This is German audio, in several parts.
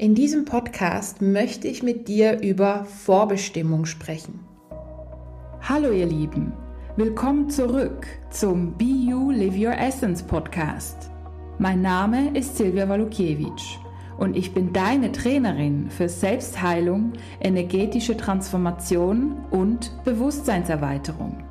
In diesem Podcast möchte ich mit dir über Vorbestimmung sprechen. Hallo ihr Lieben, willkommen zurück zum Be You Live Your Essence Podcast. Mein Name ist Silvia Walukiewicz und ich bin deine Trainerin für Selbstheilung, energetische Transformation und Bewusstseinserweiterung.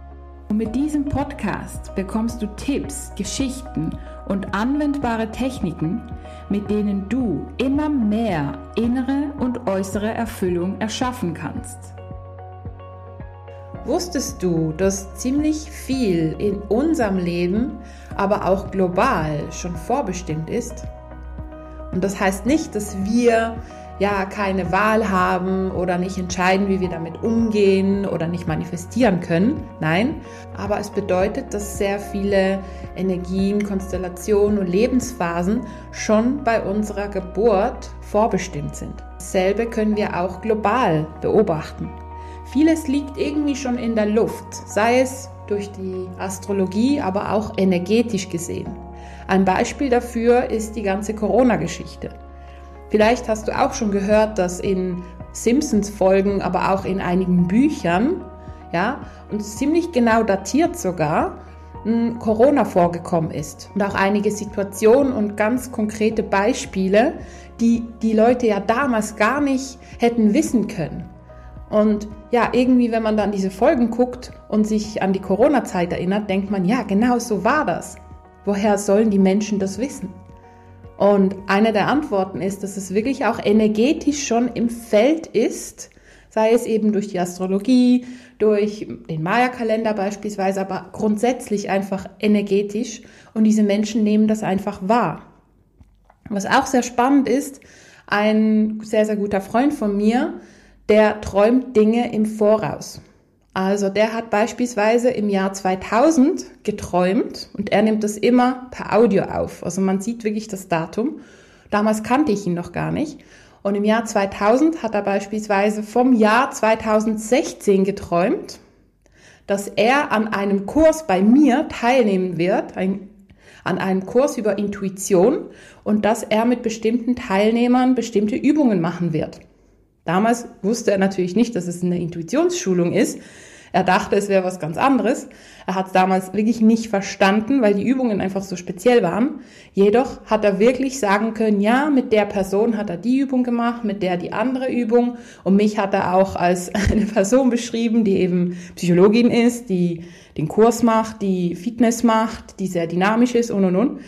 Und mit diesem Podcast bekommst du Tipps, Geschichten und anwendbare Techniken, mit denen du immer mehr innere und äußere Erfüllung erschaffen kannst. Wusstest du, dass ziemlich viel in unserem Leben, aber auch global schon vorbestimmt ist? Und das heißt nicht, dass wir ja keine Wahl haben oder nicht entscheiden, wie wir damit umgehen oder nicht manifestieren können. Nein, aber es bedeutet, dass sehr viele Energien, Konstellationen und Lebensphasen schon bei unserer Geburt vorbestimmt sind. Dasselbe können wir auch global beobachten. Vieles liegt irgendwie schon in der Luft, sei es durch die Astrologie, aber auch energetisch gesehen. Ein Beispiel dafür ist die ganze Corona-Geschichte. Vielleicht hast du auch schon gehört, dass in Simpsons-Folgen, aber auch in einigen Büchern, ja, und ziemlich genau datiert sogar, Corona vorgekommen ist. Und auch einige Situationen und ganz konkrete Beispiele, die die Leute ja damals gar nicht hätten wissen können. Und ja, irgendwie, wenn man dann diese Folgen guckt und sich an die Corona-Zeit erinnert, denkt man, ja, genau so war das. Woher sollen die Menschen das wissen? Und eine der Antworten ist, dass es wirklich auch energetisch schon im Feld ist, sei es eben durch die Astrologie, durch den Maya-Kalender beispielsweise, aber grundsätzlich einfach energetisch. Und diese Menschen nehmen das einfach wahr. Was auch sehr spannend ist, ein sehr, sehr guter Freund von mir, der träumt Dinge im Voraus. Also der hat beispielsweise im Jahr 2000 geträumt und er nimmt das immer per Audio auf. Also man sieht wirklich das Datum. Damals kannte ich ihn noch gar nicht. Und im Jahr 2000 hat er beispielsweise vom Jahr 2016 geträumt, dass er an einem Kurs bei mir teilnehmen wird, ein, an einem Kurs über Intuition und dass er mit bestimmten Teilnehmern bestimmte Übungen machen wird. Damals wusste er natürlich nicht, dass es eine Intuitionsschulung ist. Er dachte, es wäre was ganz anderes. Er hat es damals wirklich nicht verstanden, weil die Übungen einfach so speziell waren. Jedoch hat er wirklich sagen können, ja, mit der Person hat er die Übung gemacht, mit der die andere Übung. Und mich hat er auch als eine Person beschrieben, die eben Psychologin ist, die den Kurs macht, die Fitness macht, die sehr dynamisch ist und und und.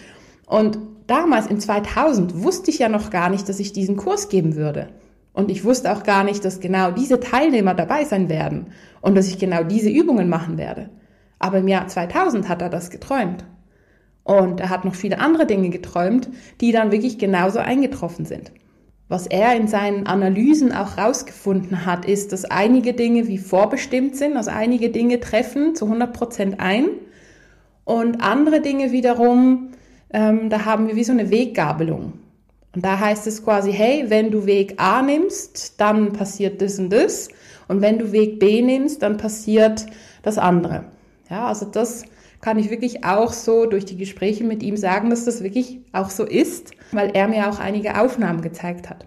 Und damals in 2000 wusste ich ja noch gar nicht, dass ich diesen Kurs geben würde. Und ich wusste auch gar nicht, dass genau diese Teilnehmer dabei sein werden und dass ich genau diese Übungen machen werde. Aber im Jahr 2000 hat er das geträumt. Und er hat noch viele andere Dinge geträumt, die dann wirklich genauso eingetroffen sind. Was er in seinen Analysen auch rausgefunden hat, ist, dass einige Dinge wie vorbestimmt sind, also einige Dinge treffen zu 100 Prozent ein und andere Dinge wiederum, ähm, da haben wir wie so eine Weggabelung. Und da heißt es quasi, hey, wenn du Weg A nimmst, dann passiert das und das. Und wenn du Weg B nimmst, dann passiert das andere. Ja, also das kann ich wirklich auch so durch die Gespräche mit ihm sagen, dass das wirklich auch so ist, weil er mir auch einige Aufnahmen gezeigt hat.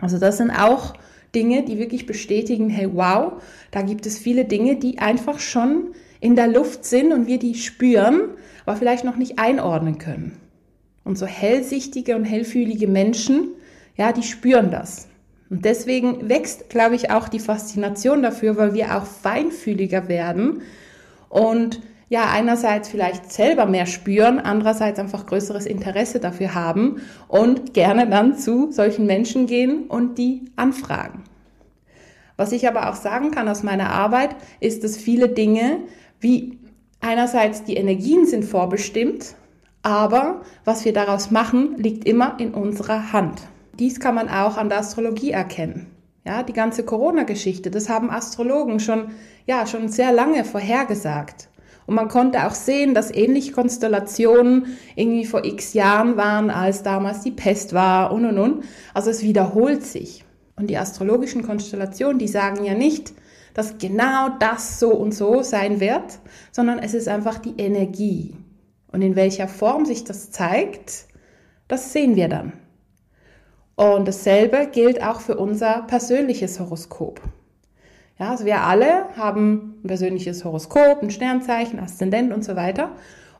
Also das sind auch Dinge, die wirklich bestätigen, hey, wow, da gibt es viele Dinge, die einfach schon in der Luft sind und wir die spüren, aber vielleicht noch nicht einordnen können. Und so hellsichtige und hellfühlige Menschen, ja, die spüren das. Und deswegen wächst, glaube ich, auch die Faszination dafür, weil wir auch feinfühliger werden und ja, einerseits vielleicht selber mehr spüren, andererseits einfach größeres Interesse dafür haben und gerne dann zu solchen Menschen gehen und die anfragen. Was ich aber auch sagen kann aus meiner Arbeit, ist, dass viele Dinge, wie einerseits die Energien sind vorbestimmt, aber was wir daraus machen, liegt immer in unserer Hand. Dies kann man auch an der Astrologie erkennen. Ja, die ganze Corona-Geschichte, das haben Astrologen schon, ja, schon sehr lange vorhergesagt. Und man konnte auch sehen, dass ähnliche Konstellationen irgendwie vor x Jahren waren, als damals die Pest war und und und. Also es wiederholt sich. Und die astrologischen Konstellationen, die sagen ja nicht, dass genau das so und so sein wird, sondern es ist einfach die Energie. Und in welcher Form sich das zeigt, das sehen wir dann. Und dasselbe gilt auch für unser persönliches Horoskop. Ja, also wir alle haben ein persönliches Horoskop, ein Sternzeichen, Aszendent und so weiter.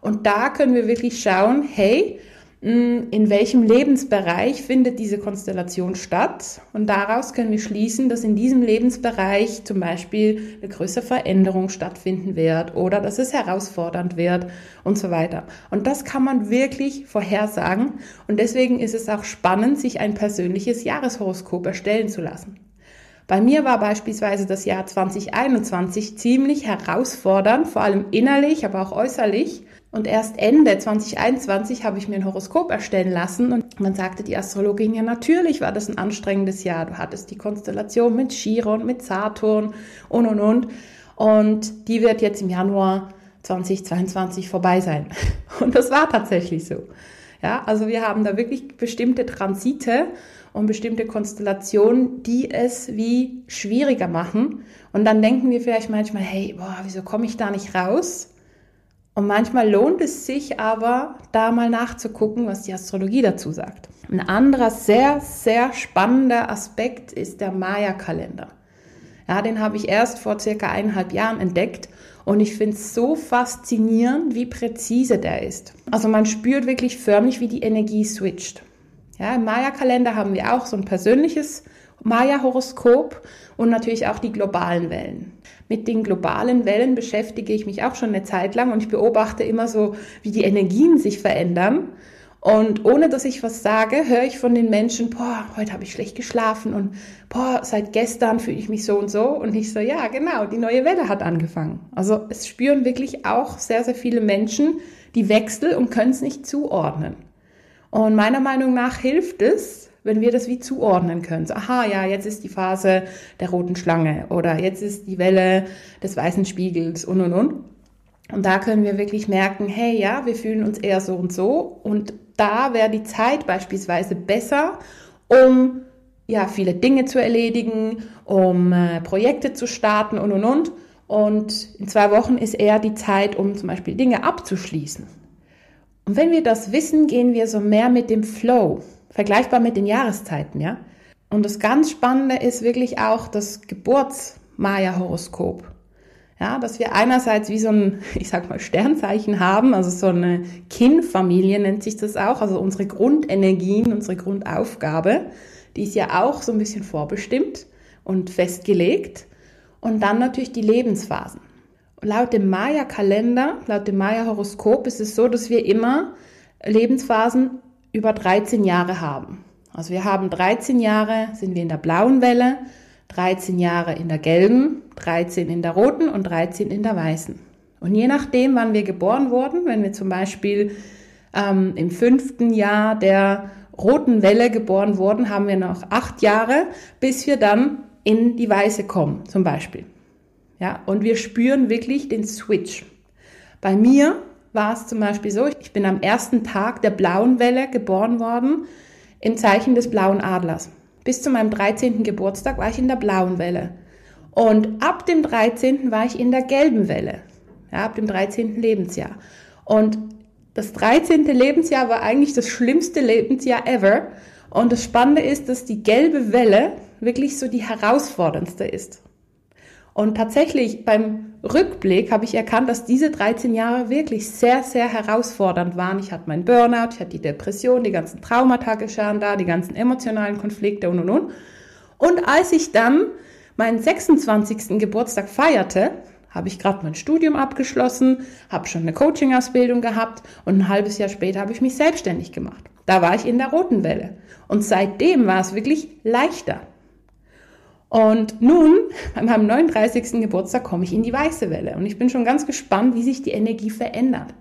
Und da können wir wirklich schauen, hey, in welchem Lebensbereich findet diese Konstellation statt. Und daraus können wir schließen, dass in diesem Lebensbereich zum Beispiel eine größere Veränderung stattfinden wird oder dass es herausfordernd wird und so weiter. Und das kann man wirklich vorhersagen. Und deswegen ist es auch spannend, sich ein persönliches Jahreshoroskop erstellen zu lassen. Bei mir war beispielsweise das Jahr 2021 ziemlich herausfordernd, vor allem innerlich, aber auch äußerlich. Und erst Ende 2021 habe ich mir ein Horoskop erstellen lassen und dann sagte die Astrologin, ja natürlich war das ein anstrengendes Jahr. Du hattest die Konstellation mit Chiron, mit Saturn und und und. Und die wird jetzt im Januar 2022 vorbei sein. Und das war tatsächlich so. Ja, also wir haben da wirklich bestimmte Transite und bestimmte Konstellationen, die es wie schwieriger machen. Und dann denken wir vielleicht manchmal, hey, boah, wieso komme ich da nicht raus? Und manchmal lohnt es sich aber, da mal nachzugucken, was die Astrologie dazu sagt. Ein anderer sehr, sehr spannender Aspekt ist der Maya-Kalender. Ja, den habe ich erst vor circa eineinhalb Jahren entdeckt und ich finde es so faszinierend, wie präzise der ist. Also man spürt wirklich förmlich, wie die Energie switcht. Ja, im Maya-Kalender haben wir auch so ein persönliches Maya-Horoskop und natürlich auch die globalen Wellen. Mit den globalen Wellen beschäftige ich mich auch schon eine Zeit lang und ich beobachte immer so, wie die Energien sich verändern. Und ohne dass ich was sage, höre ich von den Menschen, boah, heute habe ich schlecht geschlafen und boah, seit gestern fühle ich mich so und so. Und ich so, ja, genau, die neue Welle hat angefangen. Also es spüren wirklich auch sehr, sehr viele Menschen die Wechsel und können es nicht zuordnen. Und meiner Meinung nach hilft es, wenn wir das wie zuordnen können. So, aha, ja, jetzt ist die Phase der roten Schlange oder jetzt ist die Welle des weißen Spiegels und und und. Und da können wir wirklich merken, hey, ja, wir fühlen uns eher so und so. Und da wäre die Zeit beispielsweise besser, um ja, viele Dinge zu erledigen, um äh, Projekte zu starten und und und. Und in zwei Wochen ist eher die Zeit, um zum Beispiel Dinge abzuschließen. Und wenn wir das wissen, gehen wir so mehr mit dem Flow. Vergleichbar mit den Jahreszeiten, ja. Und das ganz Spannende ist wirklich auch das Geburts-Maya-Horoskop. Ja, dass wir einerseits wie so ein, ich sag mal, Sternzeichen haben, also so eine Kin-Familie nennt sich das auch, also unsere Grundenergien, unsere Grundaufgabe, die ist ja auch so ein bisschen vorbestimmt und festgelegt. Und dann natürlich die Lebensphasen. Laut dem Maya-Kalender, laut dem Maya-Horoskop ist es so, dass wir immer Lebensphasen über 13 Jahre haben. Also wir haben 13 Jahre, sind wir in der blauen Welle, 13 Jahre in der gelben, 13 in der roten und 13 in der weißen. Und je nachdem, wann wir geboren wurden, wenn wir zum Beispiel ähm, im fünften Jahr der roten Welle geboren wurden, haben wir noch acht Jahre, bis wir dann in die weiße kommen, zum Beispiel. Ja, und wir spüren wirklich den Switch. Bei mir war es zum Beispiel so, ich bin am ersten Tag der blauen Welle geboren worden im Zeichen des blauen Adlers. Bis zu meinem 13. Geburtstag war ich in der blauen Welle. Und ab dem 13. war ich in der gelben Welle. Ja, ab dem 13. Lebensjahr. Und das 13. Lebensjahr war eigentlich das schlimmste Lebensjahr ever. Und das Spannende ist, dass die gelbe Welle wirklich so die herausforderndste ist. Und tatsächlich beim Rückblick habe ich erkannt, dass diese 13 Jahre wirklich sehr, sehr herausfordernd waren. Ich hatte meinen Burnout, ich hatte die Depression, die ganzen Traumata geschahen da, die ganzen emotionalen Konflikte und und und. Und als ich dann meinen 26. Geburtstag feierte, habe ich gerade mein Studium abgeschlossen, habe schon eine Coaching-Ausbildung gehabt und ein halbes Jahr später habe ich mich selbstständig gemacht. Da war ich in der roten Welle. Und seitdem war es wirklich leichter. Und nun, bei meinem 39. Geburtstag, komme ich in die weiße Welle. Und ich bin schon ganz gespannt, wie sich die Energie verändert.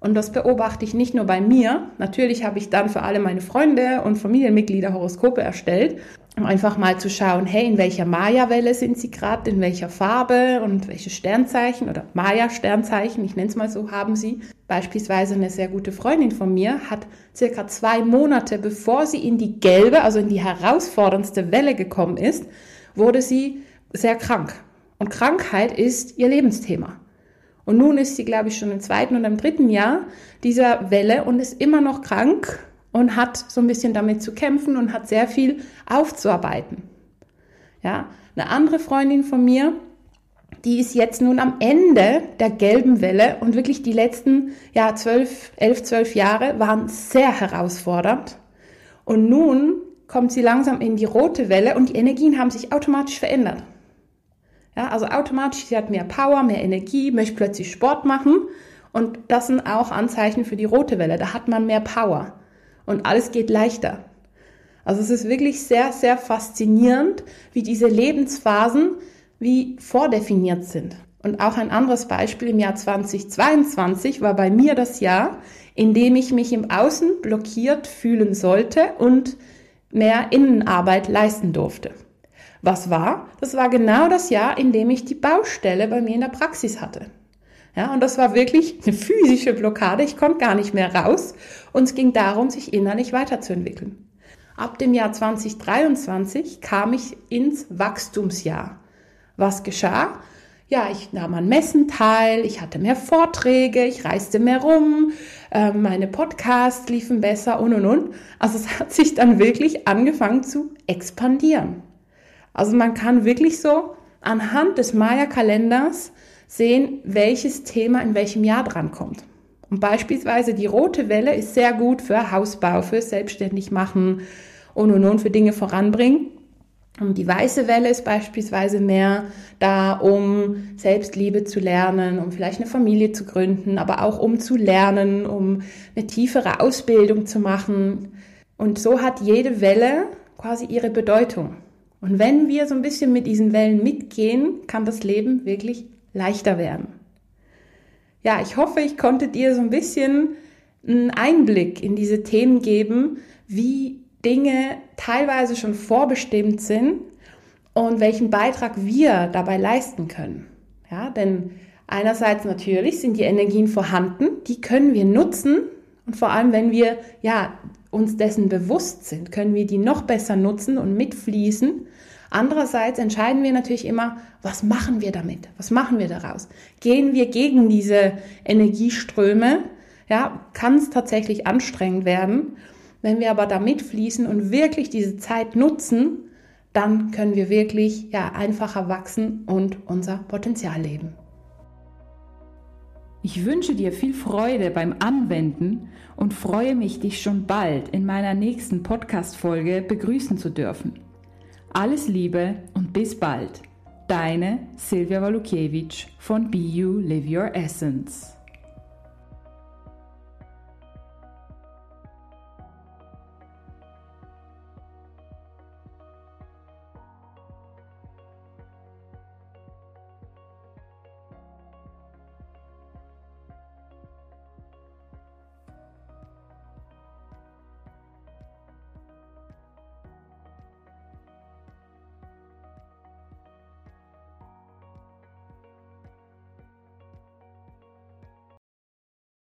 Und das beobachte ich nicht nur bei mir. Natürlich habe ich dann für alle meine Freunde und Familienmitglieder Horoskope erstellt, um einfach mal zu schauen, hey, in welcher Maya-Welle sind sie gerade, in welcher Farbe und welche Sternzeichen oder Maya-Sternzeichen, ich nenne es mal so, haben sie. Beispielsweise eine sehr gute Freundin von mir hat circa zwei Monate, bevor sie in die gelbe, also in die herausforderndste Welle gekommen ist, wurde sie sehr krank. Und Krankheit ist ihr Lebensthema. Und nun ist sie, glaube ich, schon im zweiten und im dritten Jahr dieser Welle und ist immer noch krank und hat so ein bisschen damit zu kämpfen und hat sehr viel aufzuarbeiten. Ja, eine andere Freundin von mir, die ist jetzt nun am Ende der gelben Welle und wirklich die letzten ja, 12, 11, 12 Jahre waren sehr herausfordernd. Und nun kommt sie langsam in die rote Welle und die Energien haben sich automatisch verändert. Ja, also automatisch, sie hat mehr Power, mehr Energie, möchte plötzlich Sport machen und das sind auch Anzeichen für die rote Welle. Da hat man mehr Power und alles geht leichter. Also es ist wirklich sehr, sehr faszinierend, wie diese Lebensphasen wie vordefiniert sind. Und auch ein anderes Beispiel im Jahr 2022 war bei mir das Jahr, in dem ich mich im Außen blockiert fühlen sollte und mehr Innenarbeit leisten durfte. Was war? Das war genau das Jahr, in dem ich die Baustelle bei mir in der Praxis hatte. Ja, und das war wirklich eine physische Blockade. Ich konnte gar nicht mehr raus. Und es ging darum, sich innerlich weiterzuentwickeln. Ab dem Jahr 2023 kam ich ins Wachstumsjahr. Was geschah? Ja, ich nahm an Messen teil, ich hatte mehr Vorträge, ich reiste mehr rum, äh, meine Podcasts liefen besser und und und. Also es hat sich dann wirklich angefangen zu expandieren. Also man kann wirklich so anhand des Maya-Kalenders sehen, welches Thema in welchem Jahr drankommt. Und beispielsweise die rote Welle ist sehr gut für Hausbau, für selbstständig machen und und und für Dinge voranbringen. Und die weiße Welle ist beispielsweise mehr da, um Selbstliebe zu lernen, um vielleicht eine Familie zu gründen, aber auch um zu lernen, um eine tiefere Ausbildung zu machen. Und so hat jede Welle quasi ihre Bedeutung. Und wenn wir so ein bisschen mit diesen Wellen mitgehen, kann das Leben wirklich leichter werden. Ja, ich hoffe, ich konnte dir so ein bisschen einen Einblick in diese Themen geben, wie Dinge teilweise schon vorbestimmt sind und welchen Beitrag wir dabei leisten können. Ja, denn einerseits natürlich sind die Energien vorhanden, die können wir nutzen und vor allem, wenn wir ja uns dessen bewusst sind, können wir die noch besser nutzen und mitfließen. Andererseits entscheiden wir natürlich immer, was machen wir damit? Was machen wir daraus? Gehen wir gegen diese Energieströme? Ja, kann es tatsächlich anstrengend werden. Wenn wir aber da mitfließen und wirklich diese Zeit nutzen, dann können wir wirklich ja einfacher wachsen und unser Potenzial leben. Ich wünsche dir viel Freude beim Anwenden und freue mich, dich schon bald in meiner nächsten Podcast-Folge begrüßen zu dürfen. Alles Liebe und bis bald. Deine Silvia Walukiewicz von Be You Live Your Essence.